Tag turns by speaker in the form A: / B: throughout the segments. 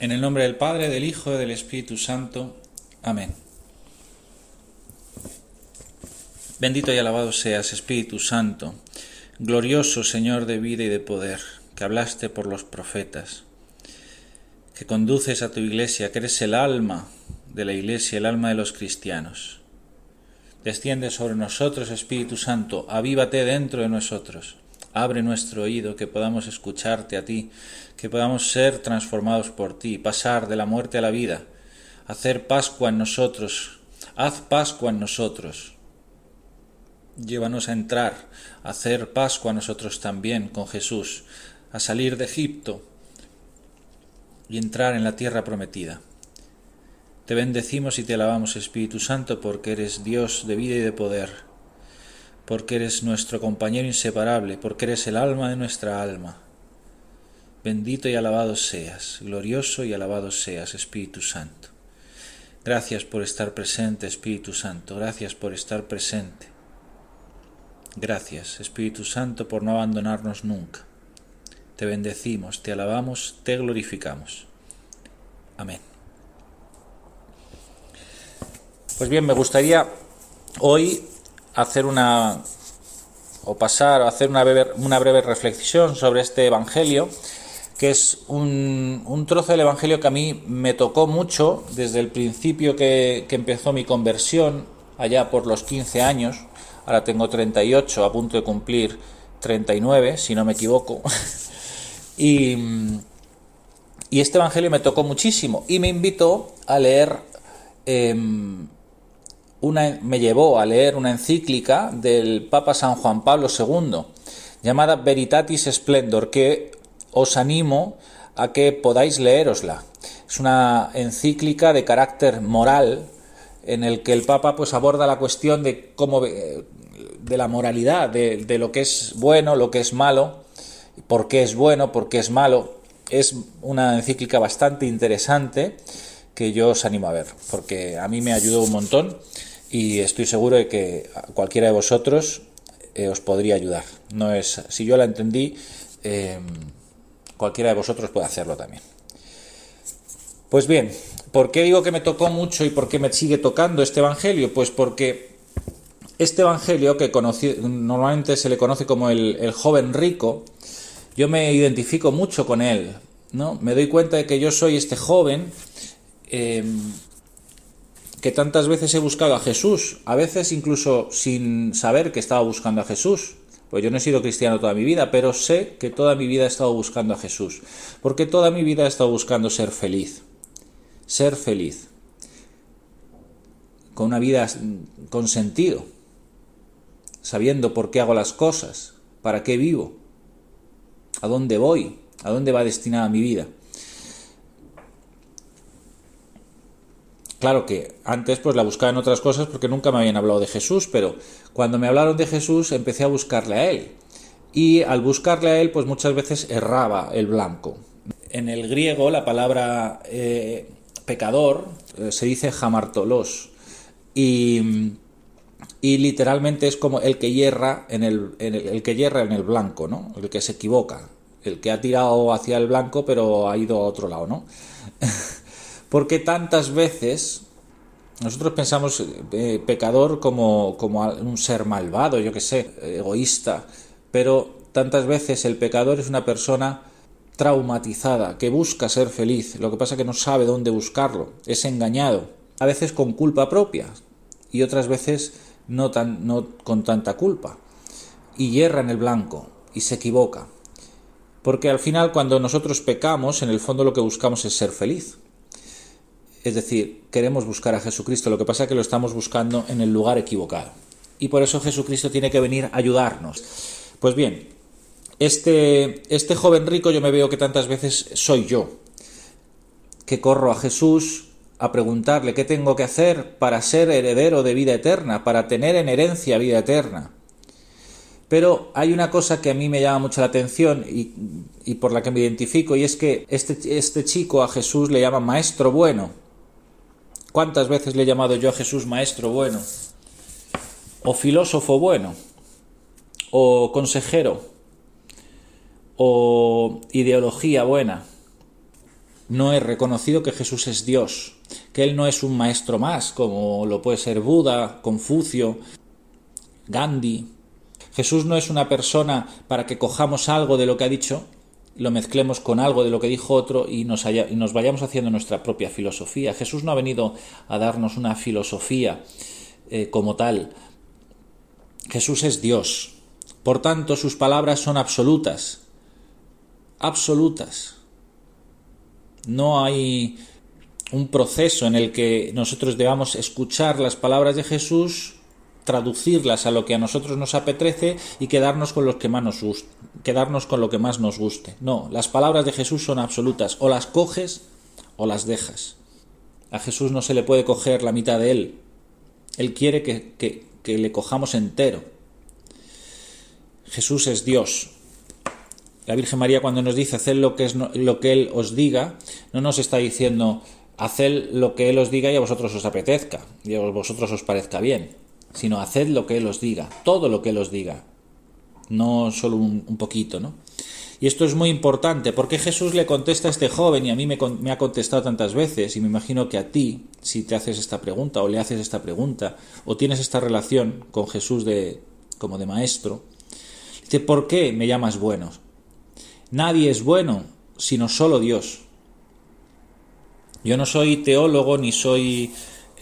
A: En el nombre del Padre, del Hijo y del Espíritu Santo. Amén. Bendito y alabado seas, Espíritu Santo, glorioso Señor de vida y de poder, que hablaste por los profetas, que conduces a tu iglesia, que eres el alma de la iglesia, el alma de los cristianos. Desciende sobre nosotros, Espíritu Santo, avívate dentro de nosotros Abre nuestro oído, que podamos escucharte a ti, que podamos ser transformados por ti, pasar de la muerte a la vida, hacer Pascua en nosotros, haz Pascua en nosotros. Llévanos a entrar, a hacer Pascua nosotros también con Jesús, a salir de Egipto y entrar en la tierra prometida. Te bendecimos y te alabamos, Espíritu Santo, porque eres Dios de vida y de poder porque eres nuestro compañero inseparable, porque eres el alma de nuestra alma. Bendito y alabado seas, glorioso y alabado seas, Espíritu Santo. Gracias por estar presente, Espíritu Santo, gracias por estar presente. Gracias, Espíritu Santo, por no abandonarnos nunca. Te bendecimos, te alabamos, te glorificamos. Amén. Pues bien, me gustaría hoy hacer una o pasar a hacer una breve, una breve reflexión sobre este Evangelio, que es un, un, trozo del Evangelio que a mí me tocó mucho desde el principio que, que, empezó mi conversión, allá por los 15 años, ahora tengo 38, a punto de cumplir 39, si no me equivoco, y, y este Evangelio me tocó muchísimo y me invitó a leer... Eh, me llevó a leer una encíclica del Papa San Juan Pablo II llamada Veritatis Splendor, que os animo a que podáis leerosla. Es una encíclica de carácter moral en el que el Papa pues aborda la cuestión de cómo de la moralidad, de, de lo que es bueno, lo que es malo, por qué es bueno, por qué es malo. Es una encíclica bastante interesante que yo os animo a ver, porque a mí me ayudó un montón y estoy seguro de que cualquiera de vosotros eh, os podría ayudar. No es, si yo la entendí, eh, cualquiera de vosotros puede hacerlo también. Pues bien, ¿por qué digo que me tocó mucho y por qué me sigue tocando este Evangelio? Pues porque este Evangelio, que normalmente se le conoce como el, el, joven rico, yo me identifico mucho con él. ¿no? Me doy cuenta de que yo soy este joven eh, que tantas veces he buscado a Jesús, a veces incluso sin saber que estaba buscando a Jesús. Pues yo no he sido cristiano toda mi vida, pero sé que toda mi vida he estado buscando a Jesús, porque toda mi vida he estado buscando ser feliz, ser feliz, con una vida con sentido, sabiendo por qué hago las cosas, para qué vivo, a dónde voy, a dónde va destinada mi vida. Claro que antes pues la buscaba en otras cosas porque nunca me habían hablado de Jesús, pero cuando me hablaron de Jesús empecé a buscarle a él. Y al buscarle a él pues muchas veces erraba el blanco. En el griego la palabra eh, pecador eh, se dice jamartolos y, literalmente es como el que hierra en el, en el, el que hierra en el blanco, ¿no? El que se equivoca, el que ha tirado hacia el blanco pero ha ido a otro lado, ¿no? Porque tantas veces nosotros pensamos eh, pecador como, como un ser malvado, yo que sé, egoísta, pero tantas veces el pecador es una persona traumatizada, que busca ser feliz, lo que pasa que no sabe dónde buscarlo, es engañado, a veces con culpa propia y otras veces no, tan, no con tanta culpa, y hierra en el blanco y se equivoca. Porque al final cuando nosotros pecamos, en el fondo lo que buscamos es ser feliz. Es decir, queremos buscar a Jesucristo, lo que pasa es que lo estamos buscando en el lugar equivocado. Y por eso Jesucristo tiene que venir a ayudarnos. Pues bien, este, este joven rico yo me veo que tantas veces soy yo, que corro a Jesús a preguntarle qué tengo que hacer para ser heredero de vida eterna, para tener en herencia vida eterna. Pero hay una cosa que a mí me llama mucho la atención y, y por la que me identifico, y es que este, este chico a Jesús le llama maestro bueno. ¿Cuántas veces le he llamado yo a Jesús maestro bueno? O filósofo bueno. O consejero. O ideología buena. no he reconocido que Jesús es Dios, que Él no es un maestro más, como lo puede ser Buda, Confucio, Gandhi. Jesús no es una persona para que cojamos algo de lo que ha dicho, lo mezclemos con algo de lo que dijo otro y nos, vayamos haciendo nuestra propia filosofía. Jesús no ha venido a darnos una filosofía eh, como tal. Jesús es Dios. Por tanto, sus palabras son absolutas. Absolutas. No hay un proceso en el que nosotros debamos escuchar las palabras de Jesús, traducirlas a lo que a nosotros nos apetece y quedarnos con, que más nos quedarnos con lo que más nos guste. No, las palabras de Jesús son absolutas. O las coges o las dejas. A Jesús no se le puede coger la mitad de él. Él quiere que, que le cojamos entero. Jesús es Dios, la Virgen María cuando nos dice haced lo que, es lo que Él os diga, no nos está diciendo haced lo que Él os diga y a vosotros os apetezca, y a vosotros os parezca bien, sino haced lo que Él os diga, todo lo que Él os diga, no solo un, poquito, ¿no? Y esto es muy importante, porque Jesús le contesta a este joven y a mí me, me, ha contestado tantas veces, y me imagino que a ti, si te haces esta pregunta o le haces esta pregunta, o tienes esta relación con Jesús de, como de maestro, dice, ¿por qué me llamas bueno? Nadie es bueno, sino solo Dios. Yo no soy teólogo ni soy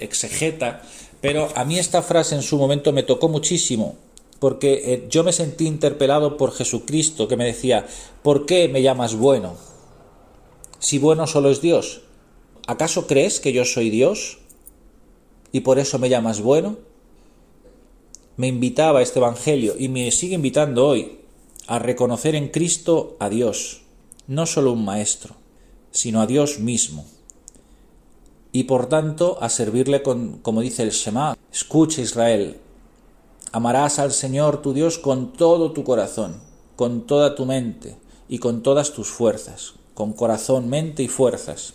A: exegeta, pero a mí esta frase en su momento me tocó muchísimo, porque eh, yo me sentí interpelado por Jesucristo, que me decía, ¿por qué me llamas bueno? Si bueno solo es Dios. ¿Acaso crees que yo soy Dios? ¿Y por eso me llamas bueno? Me invitaba este Evangelio y me sigue invitando hoy a reconocer en Cristo a Dios, no solo un maestro, sino a Dios mismo. Y por tanto a servirle con, como dice el Shema, escucha Israel, amarás al Señor tu Dios con todo tu corazón, con toda tu mente y con todas tus fuerzas, con corazón, mente y fuerzas.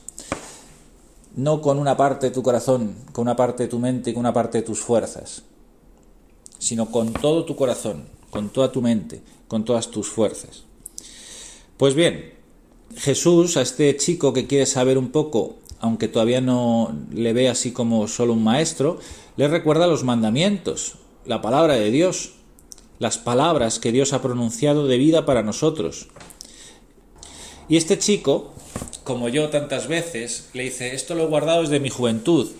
A: No con una parte de tu corazón, con una parte de tu mente y con una parte de tus fuerzas, sino con todo tu corazón, con toda tu mente, con todas tus fuerzas. Pues bien, Jesús a este chico que quiere saber un poco, aunque todavía no le ve así como solo un maestro, le recuerda los mandamientos, la palabra de Dios, las palabras que Dios ha pronunciado de vida para nosotros. Y este chico, como yo tantas veces, le dice, esto lo he guardado desde mi juventud.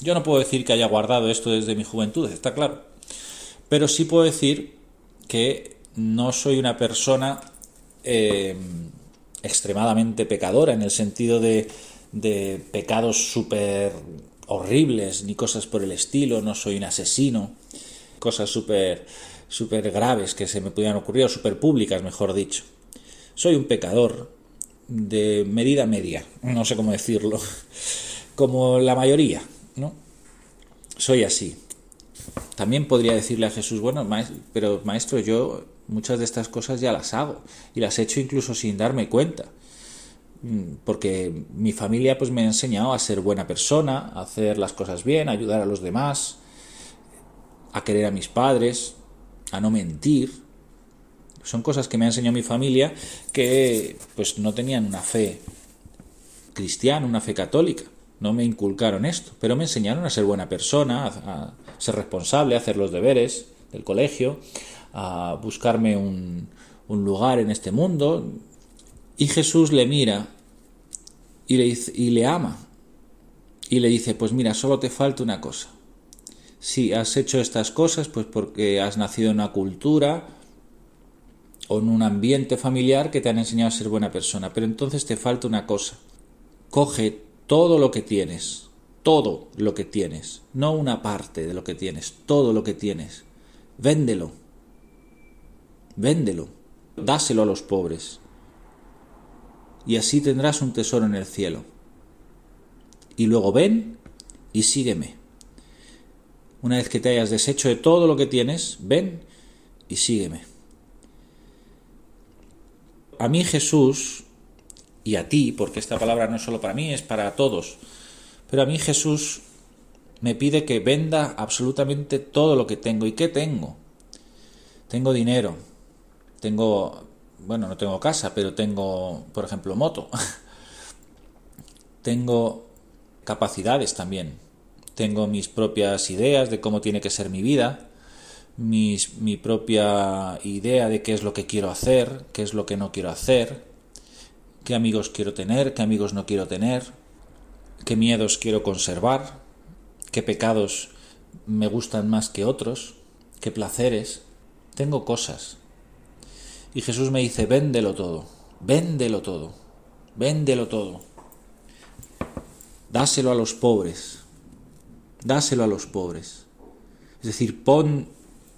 A: Yo no puedo decir que haya guardado esto desde mi juventud, está claro. Pero sí puedo decir que no soy una persona eh, extremadamente pecadora en el sentido de, de pecados súper horribles ni cosas por el estilo, no soy un asesino, cosas súper super graves que se me pudieran ocurrir, o súper públicas, mejor dicho. Soy un pecador de medida media, no sé cómo decirlo, como la mayoría, ¿no? Soy así. También podría decirle a Jesús, bueno, pero maestro, yo muchas de estas cosas ya las hago y las he hecho incluso sin darme cuenta. Mm, porque mi familia pues me ha enseñado a ser buena persona, a hacer las cosas bien, a ayudar a los demás, a querer a mis padres, a no mentir. Son cosas que me ha enseñado mi familia que pues no tenían una fe cristiana, una fe católica. No me inculcaron esto, pero me enseñaron a ser buena persona, a, ser responsable, a hacer los deberes del colegio, a buscarme un, lugar en este mundo. Y Jesús le mira y le, y le ama. Y le dice, pues mira, solo te falta una cosa. Si has hecho estas cosas, pues porque has nacido en una cultura o en un ambiente familiar que te han enseñado a ser buena persona. Pero entonces te falta una cosa. Coge todo lo que tienes, todo lo que tienes, no una parte de lo que tienes, todo lo que tienes. Véndelo véndelo, dáselo a los pobres, y así tendrás un tesoro en el cielo. Y luego ven y sígueme. Una vez que te hayas deshecho de todo lo que tienes, ven y sígueme. A mí Jesús, y a ti, porque esta palabra no es solo para mí, es para todos, pero a mí Jesús me pide que venda absolutamente todo lo que tengo. ¿Y qué tengo? Tengo dinero, tengo, bueno, no tengo casa, pero tengo, por ejemplo, moto. tengo capacidades también, tengo mis propias ideas de cómo tiene que ser mi vida, mis, mi propia idea de qué es lo que quiero hacer, qué es lo que no quiero hacer, qué amigos quiero tener, qué amigos no quiero tener, qué miedos quiero conservar, qué pecados me gustan más que otros, qué placeres. Tengo cosas. Y Jesús me dice, véndelo todo, véndelo todo, véndelo todo. Dáselo a los pobres, dáselo a los pobres. Es decir, pon,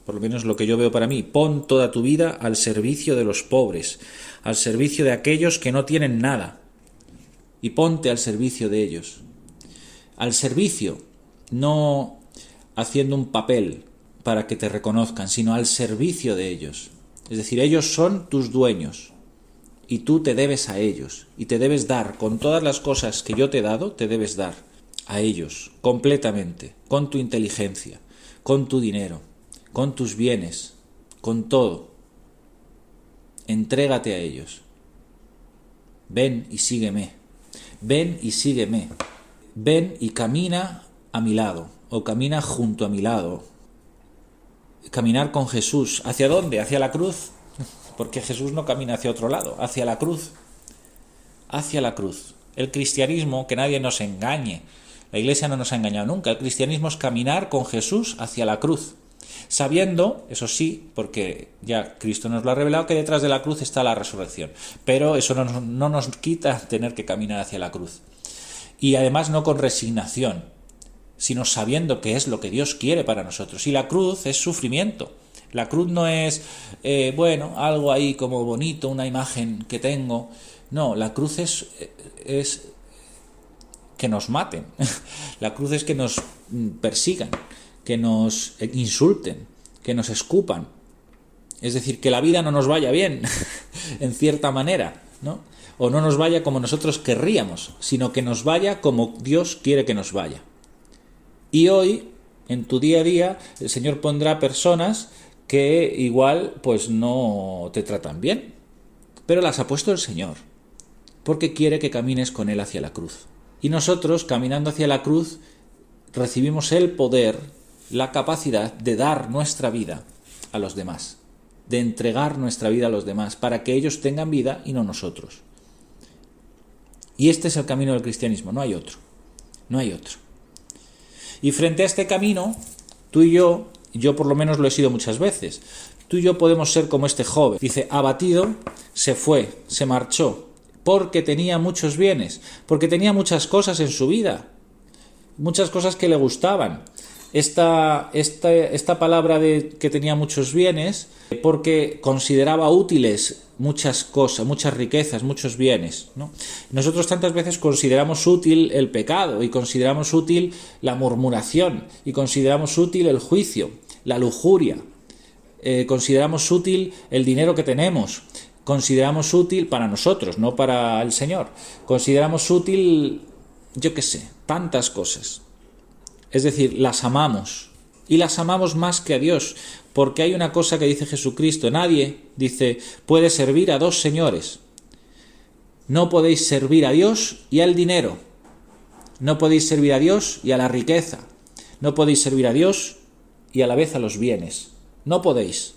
A: por lo menos lo que yo veo para mí, pon toda tu vida al servicio de los pobres, al servicio de aquellos que no tienen nada, y ponte al servicio de ellos. Al servicio, no haciendo un papel para que te reconozcan, sino al servicio de ellos. Es decir, ellos son tus dueños y tú te debes a ellos y te debes dar con todas las cosas que yo te he dado, te debes dar a ellos completamente, con tu inteligencia, con tu dinero, con tus bienes, con todo. Entrégate a ellos. Ven y sígueme. Ven y sígueme. Ven y camina a mi lado o camina junto a mi lado. Caminar con Jesús. ¿Hacia dónde? ¿Hacia la cruz? Porque Jesús no camina hacia otro lado, hacia la cruz. Hacia la cruz. El cristianismo, que nadie nos engañe, la Iglesia no nos ha engañado nunca. El cristianismo es caminar con Jesús hacia la cruz, sabiendo, eso sí, porque ya Cristo nos lo ha revelado, que detrás de la cruz está la resurrección. Pero eso no, no nos quita tener que caminar hacia la cruz. Y además no con resignación, sino sabiendo que es lo que Dios quiere para nosotros. Y la cruz es sufrimiento. La cruz no es, eh, bueno, algo ahí como bonito, una imagen que tengo. No, la cruz es, es que nos maten. La cruz es que nos persigan, que nos insulten, que nos escupan. Es decir, que la vida no nos vaya bien, en cierta manera, ¿no? O no nos vaya como nosotros querríamos, sino que nos vaya como Dios quiere que nos vaya. Y hoy, en tu día a día, el Señor pondrá personas que igual pues no te tratan bien, pero las ha puesto el Señor, porque quiere que camines con Él hacia la cruz. Y nosotros, caminando hacia la cruz, recibimos el poder, la capacidad de dar nuestra vida a los demás, de entregar nuestra vida a los demás, para que ellos tengan vida y no nosotros. Y este es el camino del cristianismo, no hay otro, no hay otro. Y frente a este camino, tú y yo, yo por lo menos lo he sido muchas veces, tú y yo podemos ser como este joven. Dice, abatido, se fue, se marchó, porque tenía muchos bienes, porque tenía muchas cosas en su vida, muchas cosas que le gustaban. Esta, esta, esta palabra de que tenía muchos bienes, porque consideraba útiles muchas cosas, muchas riquezas, muchos bienes. Nosotros tantas veces consideramos útil el pecado y consideramos útil la murmuración y consideramos útil el juicio, la lujuria, eh, consideramos útil el dinero que tenemos, consideramos útil para nosotros, no para el Señor. Consideramos útil, yo qué sé, tantas cosas. Es decir, las amamos. Y las amamos más que a Dios, porque hay una cosa que dice Jesucristo, nadie, dice, puede servir a dos señores. No podéis servir a Dios y al dinero. No podéis servir a Dios y a la riqueza. No podéis servir a Dios y a la vez a los bienes. No podéis.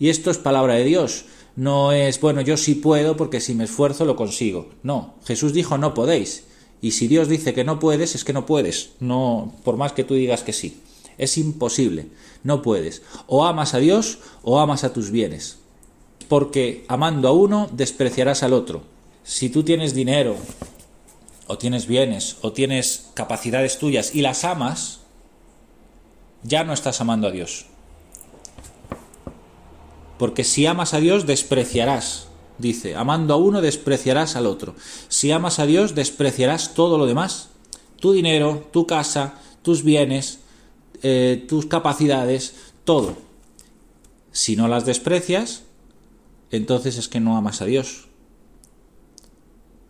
A: Y esto es palabra de Dios no es, bueno, yo sí puedo porque si me esfuerzo lo consigo. No, Jesús dijo no podéis. Y si Dios dice que no puedes, es que no puedes. No, por más que tú digas que sí. Es imposible. No puedes. O amas a Dios o amas a tus bienes. Porque amando a uno despreciarás al otro. Si tú tienes dinero o tienes bienes o tienes capacidades tuyas y las amas, ya no estás amando a Dios. Porque si amas a Dios, despreciarás. Dice, amando a uno, despreciarás al otro. Si amas a Dios, despreciarás todo lo demás. Tu dinero, tu casa, tus bienes, eh, tus capacidades, todo. Si no las desprecias, entonces es que no amas a Dios.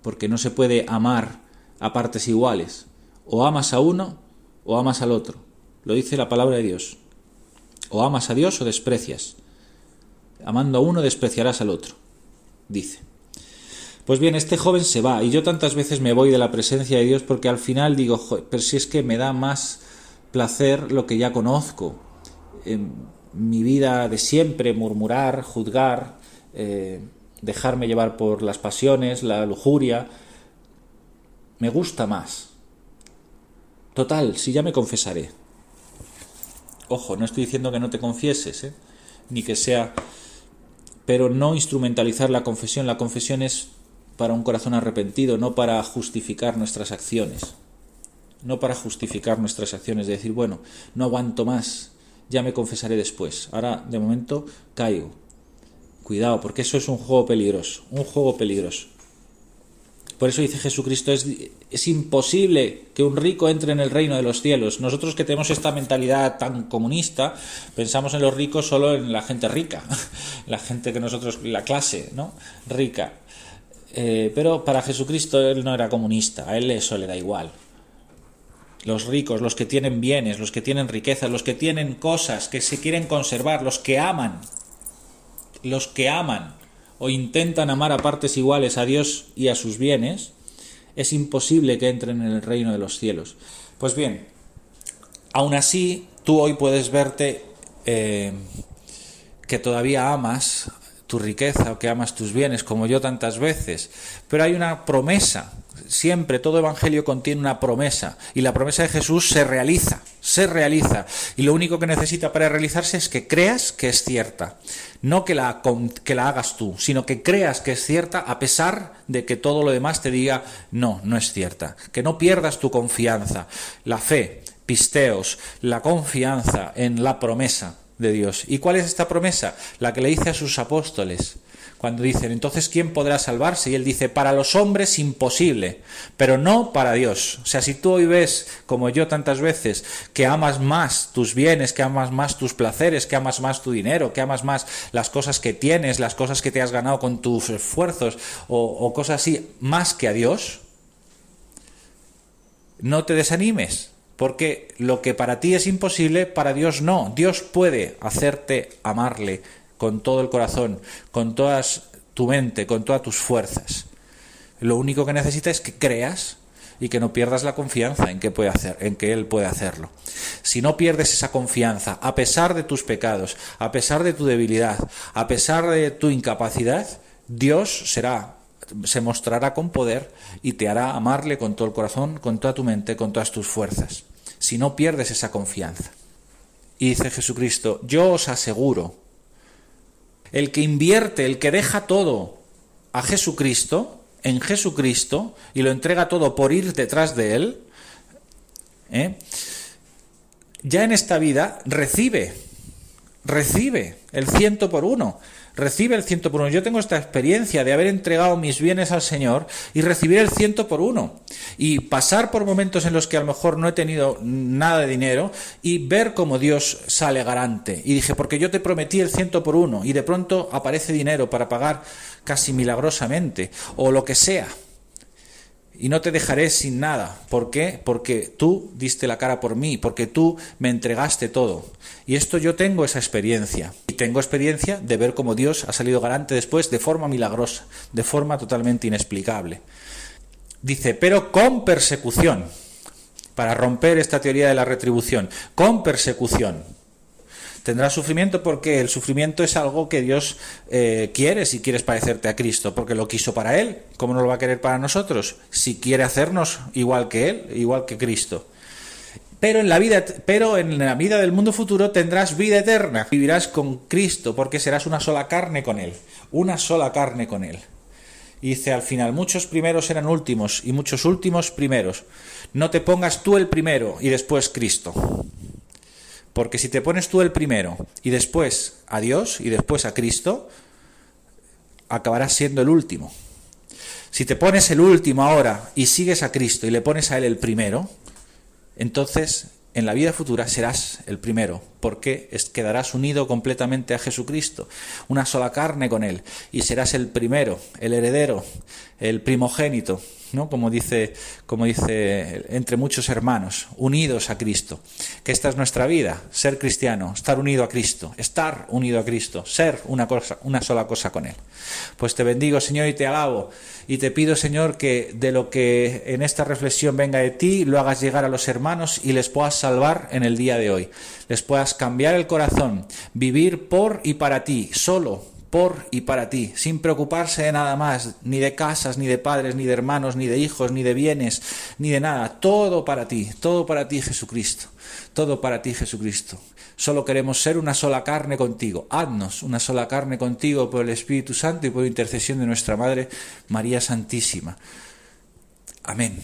A: Porque no se puede amar a partes iguales. O amas a uno o amas al otro. Lo dice la palabra de Dios. O amas a Dios o desprecias amando a uno despreciarás al otro, dice. Pues bien, este joven se va y yo tantas veces me voy de la presencia de Dios porque al final digo, pero si es que me da más placer lo que ya conozco. En mi vida de siempre, murmurar, juzgar, eh, dejarme llevar por las pasiones, la lujuria, me gusta más. Total, si ya me confesaré. Ojo, no estoy diciendo que no te confieses, ¿eh? ni que sea... Pero no instrumentalizar la confesión. La confesión es para un corazón arrepentido, no para justificar nuestras acciones. No para justificar nuestras acciones, de decir, bueno, no aguanto más, ya me confesaré después. Ahora, de momento, caigo. Cuidado, porque eso es un juego peligroso, un juego peligroso. Por eso dice Jesucristo, es, es, imposible que un rico entre en el reino de los cielos. Nosotros que tenemos esta mentalidad tan comunista, pensamos en los ricos solo en la gente rica, la gente que nosotros, la clase, ¿no? Rica. Eh, pero para Jesucristo él no era comunista, a él eso le da igual. Los ricos, los que tienen bienes, los que tienen riqueza, los que tienen cosas que se quieren conservar, los que aman, los que aman o intentan amar a partes iguales a Dios y a sus bienes, es imposible que entren en el reino de los cielos. Pues bien, aún así, tú hoy puedes verte eh, que todavía amas tu riqueza o que amas tus bienes, como yo tantas veces. Pero hay una promesa. Siempre todo evangelio contiene una promesa. Y la promesa de Jesús se realiza, se realiza. Y lo único que necesita para realizarse es que creas que es cierta. No que la, que la hagas tú, sino que creas que es cierta a pesar de que todo lo demás te diga no, no es cierta. Que no pierdas tu confianza, la fe, pisteos, la confianza en la promesa de Dios. ¿Y cuál es esta promesa? La que le dice a sus apóstoles. Cuando dicen, entonces, ¿quién podrá salvarse? Y él dice, para los hombres imposible, pero no para Dios. O sea, si tú hoy ves, como yo tantas veces, que amas más tus bienes, que amas más tus placeres, que amas más tu dinero, que amas más las cosas que tienes, las cosas que te has ganado con tus esfuerzos o, o cosas así, más que a Dios, no te desanimes, porque lo que para ti es imposible, para Dios no. Dios puede hacerte amarle con todo el corazón, con toda tu mente, con todas tus fuerzas. Lo único que necesita es que creas y que no pierdas la confianza en que puede hacer, en que él puede hacerlo. Si no pierdes esa confianza, a pesar de tus pecados, a pesar de tu debilidad, a pesar de tu incapacidad, Dios será se mostrará con poder y te hará amarle con todo el corazón, con toda tu mente, con todas tus fuerzas, si no pierdes esa confianza. Y dice Jesucristo, yo os aseguro, el que invierte, el que deja todo a Jesucristo, en Jesucristo, y lo entrega todo por ir detrás de Él, ¿eh? ya en esta vida recibe, recibe el ciento por uno recibe el ciento por uno. Yo tengo esta experiencia de haber entregado mis bienes al Señor y recibir el ciento por uno. Y pasar por momentos en los que a lo mejor no he tenido nada de dinero y ver cómo Dios sale garante. Y dije, porque yo te prometí el ciento por uno y de pronto aparece dinero para pagar casi milagrosamente o lo que sea y no te dejaré sin nada. ¿Por qué? Porque tú diste la cara por mí, porque tú me entregaste todo. Y esto yo tengo esa experiencia. Y tengo experiencia de ver cómo Dios ha salido garante después de forma milagrosa, de forma totalmente inexplicable. Dice, pero con persecución, para romper esta teoría de la retribución, con persecución. Tendrás sufrimiento porque el sufrimiento es algo que Dios eh, quiere si quieres parecerte a Cristo, porque lo quiso para Él. ¿Cómo no lo va a querer para nosotros? Si quiere hacernos igual que Él, igual que Cristo. Pero en la vida, pero en la vida del mundo futuro tendrás vida eterna. Vivirás con Cristo porque serás una sola carne con Él. Una sola carne con Él. Y dice al final, muchos primeros eran últimos y muchos últimos primeros. No te pongas tú el primero y después Cristo. Porque si te pones tú el primero y después a Dios y después a Cristo, acabarás siendo el último. Si te pones el último ahora y sigues a Cristo y le pones a Él el primero, entonces en la vida futura serás el primero, porque quedarás unido completamente a Jesucristo, una sola carne con Él, y serás el primero, el heredero, el primogénito, ¿no? Como dice, como dice entre muchos hermanos, unidos a Cristo. Que esta es nuestra vida, ser cristiano, estar unido a Cristo, estar unido a Cristo, ser una cosa, una sola cosa con Él. Pues te bendigo, Señor, y te alabo. Y te pido, Señor, que de lo que en esta reflexión venga de ti, lo hagas llegar a los hermanos y les puedas salvar en el día de hoy. Les puedas cambiar el corazón, vivir por y para ti, solo por y para ti, sin preocuparse de nada más, ni de casas, ni de padres, ni de hermanos, ni de hijos, ni de bienes, ni de nada. Todo para ti, todo para ti, Jesucristo. Todo para ti, Jesucristo. Solo queremos ser una sola carne contigo. Haznos una sola carne contigo por el Espíritu Santo y por intercesión de nuestra Madre María Santísima. Amén.